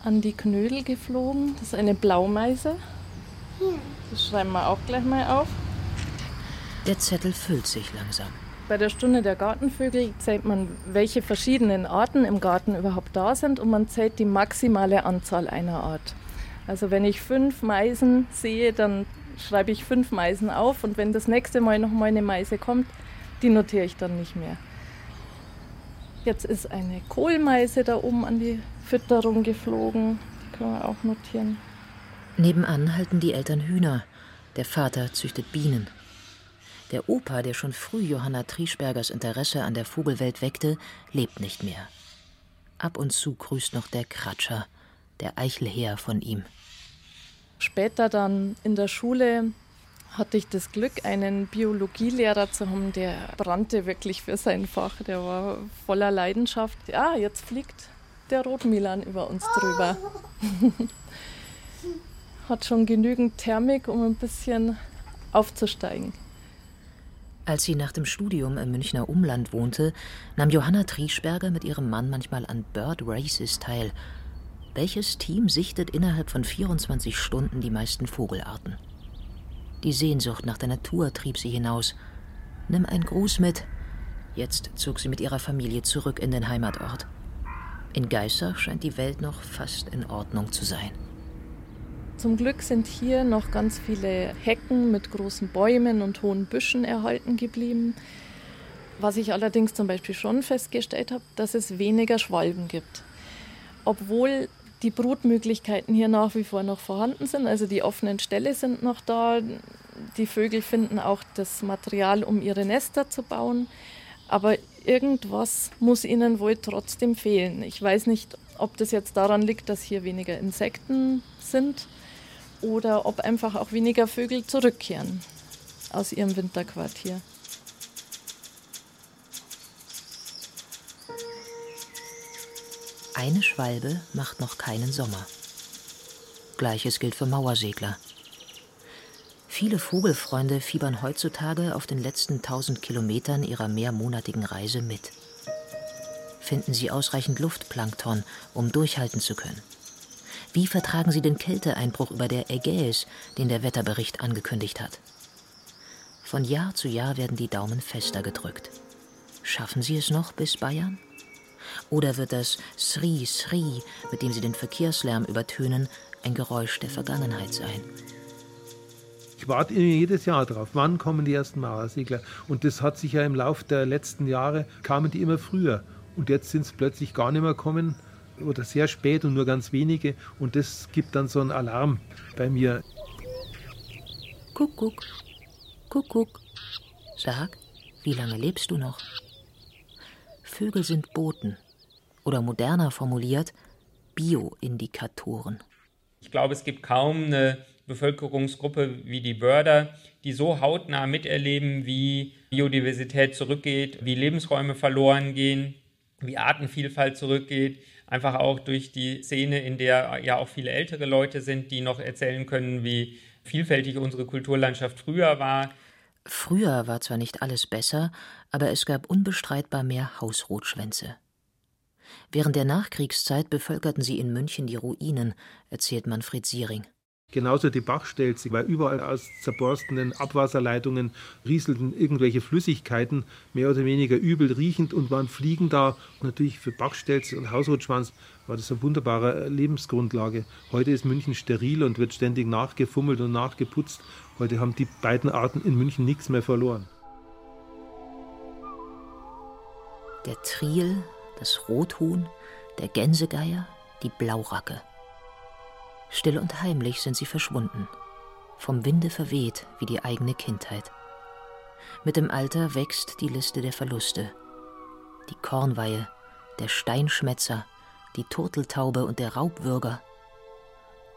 an die Knödel geflogen. Das ist eine Blaumeise. Das schreiben wir auch gleich mal auf. Der Zettel füllt sich langsam. Bei der Stunde der Gartenvögel zählt man, welche verschiedenen Arten im Garten überhaupt da sind und man zählt die maximale Anzahl einer Art. Also wenn ich fünf Meisen sehe, dann schreibe ich fünf Meisen auf und wenn das nächste Mal noch mal eine Meise kommt, die notiere ich dann nicht mehr. Jetzt ist eine Kohlmeise da oben an die Fütterung geflogen. Die können wir auch notieren. Nebenan halten die Eltern Hühner. Der Vater züchtet Bienen. Der Opa, der schon früh Johanna Trieschbergers Interesse an der Vogelwelt weckte, lebt nicht mehr. Ab und zu grüßt noch der Kratscher, der Eichelheer von ihm. Später dann in der Schule hatte ich das Glück, einen Biologielehrer zu haben, der brannte wirklich für sein Fach. Der war voller Leidenschaft. Ja, jetzt fliegt der Rotmilan über uns drüber. Hat schon genügend Thermik, um ein bisschen aufzusteigen. Als sie nach dem Studium im Münchner Umland wohnte, nahm Johanna Trieschberger mit ihrem Mann manchmal an Bird Races teil. Welches Team sichtet innerhalb von 24 Stunden die meisten Vogelarten? Die Sehnsucht nach der Natur trieb sie hinaus. Nimm einen Gruß mit. Jetzt zog sie mit ihrer Familie zurück in den Heimatort. In Geissach scheint die Welt noch fast in Ordnung zu sein. Zum Glück sind hier noch ganz viele Hecken mit großen Bäumen und hohen Büschen erhalten geblieben. Was ich allerdings zum Beispiel schon festgestellt habe, dass es weniger Schwalben gibt. Obwohl die Brutmöglichkeiten hier nach wie vor noch vorhanden sind, also die offenen Ställe sind noch da. Die Vögel finden auch das Material, um ihre Nester zu bauen. Aber irgendwas muss ihnen wohl trotzdem fehlen. Ich weiß nicht, ob das jetzt daran liegt, dass hier weniger Insekten sind oder ob einfach auch weniger Vögel zurückkehren aus ihrem Winterquartier. Eine Schwalbe macht noch keinen Sommer. Gleiches gilt für Mauersegler. Viele Vogelfreunde fiebern heutzutage auf den letzten 1000 Kilometern ihrer mehrmonatigen Reise mit. Finden sie ausreichend Luftplankton, um durchhalten zu können? Wie vertragen sie den Kälteeinbruch über der Ägäis, den der Wetterbericht angekündigt hat? Von Jahr zu Jahr werden die Daumen fester gedrückt. Schaffen sie es noch bis Bayern? Oder wird das Sri Sri, mit dem sie den Verkehrslärm übertönen, ein Geräusch der Vergangenheit sein? Ich warte jedes Jahr drauf, wann kommen die ersten Mauersegler. Und das hat sich ja im Laufe der letzten Jahre, kamen die immer früher. Und jetzt sind es plötzlich gar nicht mehr kommen oder sehr spät und nur ganz wenige. Und das gibt dann so einen Alarm bei mir. Kuckuck, Kuckuck. Sag, wie lange lebst du noch? Vögel sind Boten. Oder moderner formuliert, Bioindikatoren. Ich glaube, es gibt kaum eine Bevölkerungsgruppe wie die Börder, die so hautnah miterleben, wie Biodiversität zurückgeht, wie Lebensräume verloren gehen, wie Artenvielfalt zurückgeht. Einfach auch durch die Szene, in der ja auch viele ältere Leute sind, die noch erzählen können, wie vielfältig unsere Kulturlandschaft früher war. Früher war zwar nicht alles besser, aber es gab unbestreitbar mehr Hausrotschwänze. Während der Nachkriegszeit bevölkerten sie in München die Ruinen, erzählt Manfred Siering. Genauso die Bachstelze, weil überall aus zerborstenen Abwasserleitungen rieselten irgendwelche Flüssigkeiten, mehr oder weniger übel riechend und waren Fliegen da. Natürlich für Bachstelze und Hausrotschwanz war das eine wunderbare Lebensgrundlage. Heute ist München steril und wird ständig nachgefummelt und nachgeputzt. Heute haben die beiden Arten in München nichts mehr verloren. Der Triel, das Rothuhn, der Gänsegeier, die Blauracke – Still und heimlich sind sie verschwunden, vom Winde verweht wie die eigene Kindheit. Mit dem Alter wächst die Liste der Verluste. Die Kornweihe, der Steinschmetzer, die Turteltaube und der Raubwürger.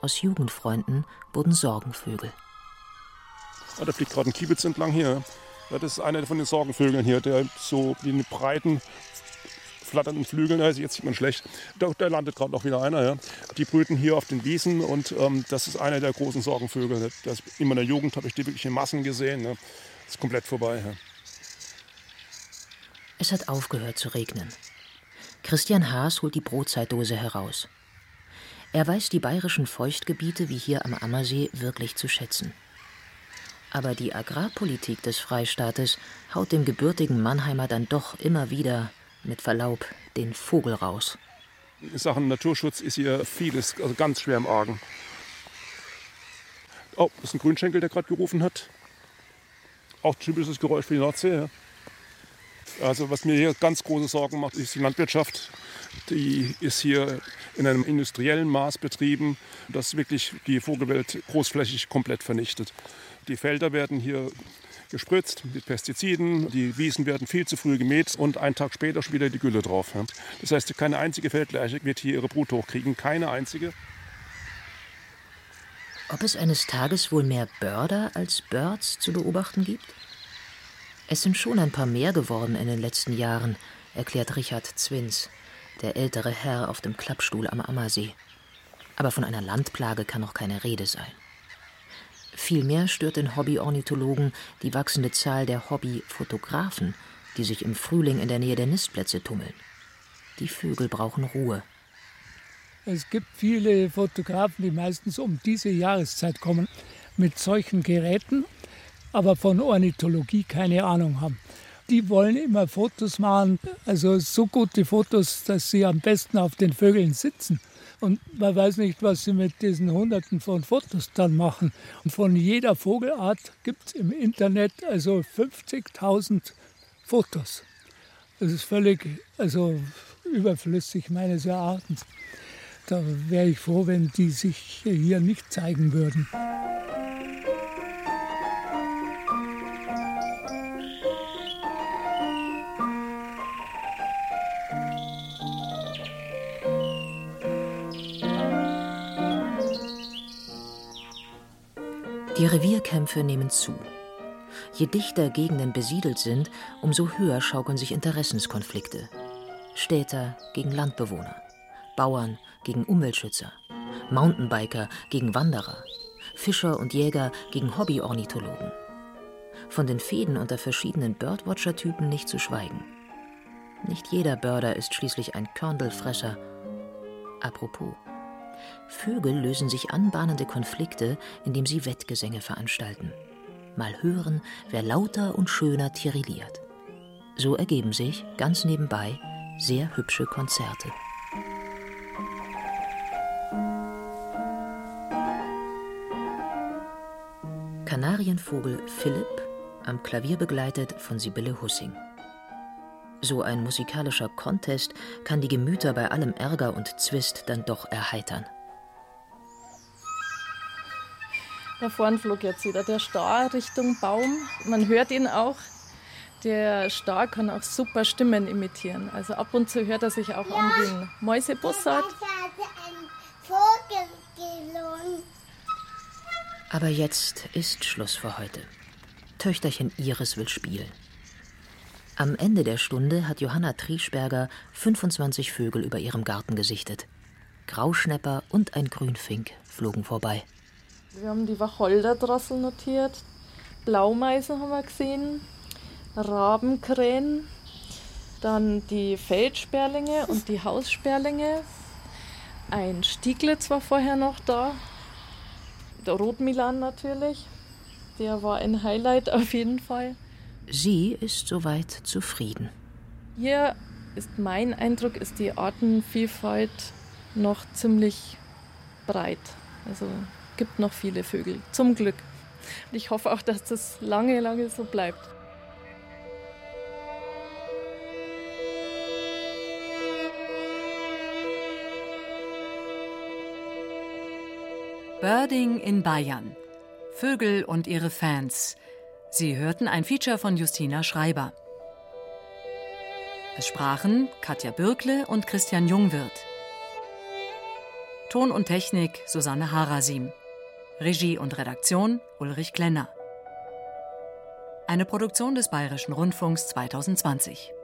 Aus Jugendfreunden wurden Sorgenvögel. Oh, da fliegt gerade ein Kiebitz entlang hier. das ist einer von den Sorgenvögeln hier, der so die breiten flatternden Flügeln, also jetzt sieht man schlecht. Da, da landet gerade noch wieder einer. Ja. Die brüten hier auf den Wiesen und ähm, das ist einer der großen Sorgenvögel. Das, in meiner Jugend habe ich die wirklich in Massen gesehen. Ne. Das ist komplett vorbei. Ja. Es hat aufgehört zu regnen. Christian Haas holt die Brotzeitdose heraus. Er weiß die bayerischen Feuchtgebiete wie hier am Ammersee wirklich zu schätzen. Aber die Agrarpolitik des Freistaates haut dem gebürtigen Mannheimer dann doch immer wieder mit Verlaub, den Vogel raus. In Sachen Naturschutz ist hier vieles also ganz schwer im Argen. Oh, das ist ein Grünschenkel, der gerade gerufen hat. Auch typisches Geräusch für die Nordsee. Ja. Also was mir hier ganz große Sorgen macht, ist die Landwirtschaft. Die ist hier in einem industriellen Maß betrieben, das wirklich die Vogelwelt großflächig komplett vernichtet. Die Felder werden hier gespritzt mit Pestiziden. Die Wiesen werden viel zu früh gemäht und einen Tag später schon wieder die Gülle drauf. Das heißt, keine einzige Feldleiche wird hier ihre Brut hochkriegen. Keine einzige. Ob es eines Tages wohl mehr Börder als Birds zu beobachten gibt? Es sind schon ein paar mehr geworden in den letzten Jahren, erklärt Richard Zwins, der ältere Herr auf dem Klappstuhl am Ammersee. Aber von einer Landplage kann noch keine Rede sein. Vielmehr stört den Hobby-Ornithologen die wachsende Zahl der Hobby-Fotografen, die sich im Frühling in der Nähe der Nistplätze tummeln. Die Vögel brauchen Ruhe. Es gibt viele Fotografen, die meistens um diese Jahreszeit kommen mit solchen Geräten, aber von Ornithologie keine Ahnung haben. Die wollen immer Fotos machen, also so gute Fotos, dass sie am besten auf den Vögeln sitzen Und man weiß nicht, was sie mit diesen Hunderten von Fotos dann machen. Und von jeder Vogelart gibt es im Internet also 50.000 Fotos. Das ist völlig also überflüssig meines Erachtens. Da wäre ich froh, wenn die sich hier nicht zeigen würden. Die Revierkämpfe nehmen zu. Je dichter Gegenden besiedelt sind, umso höher schaukeln sich Interessenskonflikte. Städter gegen Landbewohner, Bauern gegen Umweltschützer, Mountainbiker gegen Wanderer, Fischer und Jäger gegen Hobbyornithologen. Von den Fäden unter verschiedenen Birdwatcher-Typen nicht zu schweigen. Nicht jeder Börder ist schließlich ein Körndelfresser. Apropos. Vögel lösen sich anbahnende Konflikte, indem sie Wettgesänge veranstalten. Mal hören, wer lauter und schöner tirilliert. So ergeben sich, ganz nebenbei, sehr hübsche Konzerte. Kanarienvogel Philipp, am Klavier begleitet von Sibylle Hussing. So ein musikalischer Contest kann die Gemüter bei allem Ärger und Zwist dann doch erheitern. Da vorne flog jetzt wieder der Star Richtung Baum. Man hört ihn auch. Der Star kann auch super Stimmen imitieren. Also ab und zu hört er sich auch an wie ein Mäusebussard. Aber jetzt ist Schluss für heute. Töchterchen Iris will spielen. Am Ende der Stunde hat Johanna Trieschberger 25 Vögel über ihrem Garten gesichtet. Grauschnepper und ein Grünfink flogen vorbei. Wir haben die Wacholderdrossel notiert, Blaumeisen haben wir gesehen, Rabenkrähen, dann die Feldsperlinge und die Haussperlinge. Ein Stieglitz war vorher noch da, der Rotmilan natürlich, der war ein Highlight auf jeden Fall. Sie ist soweit zufrieden. Hier ist mein Eindruck, ist die Artenvielfalt noch ziemlich breit. Also gibt noch viele Vögel, zum Glück. Und ich hoffe auch, dass das lange, lange so bleibt. Birding in Bayern. Vögel und ihre Fans. Sie hörten ein Feature von Justina Schreiber. Es sprachen Katja Birkle und Christian Jungwirth. Ton und Technik Susanne Harasim. Regie und Redaktion Ulrich Klenner. Eine Produktion des Bayerischen Rundfunks 2020.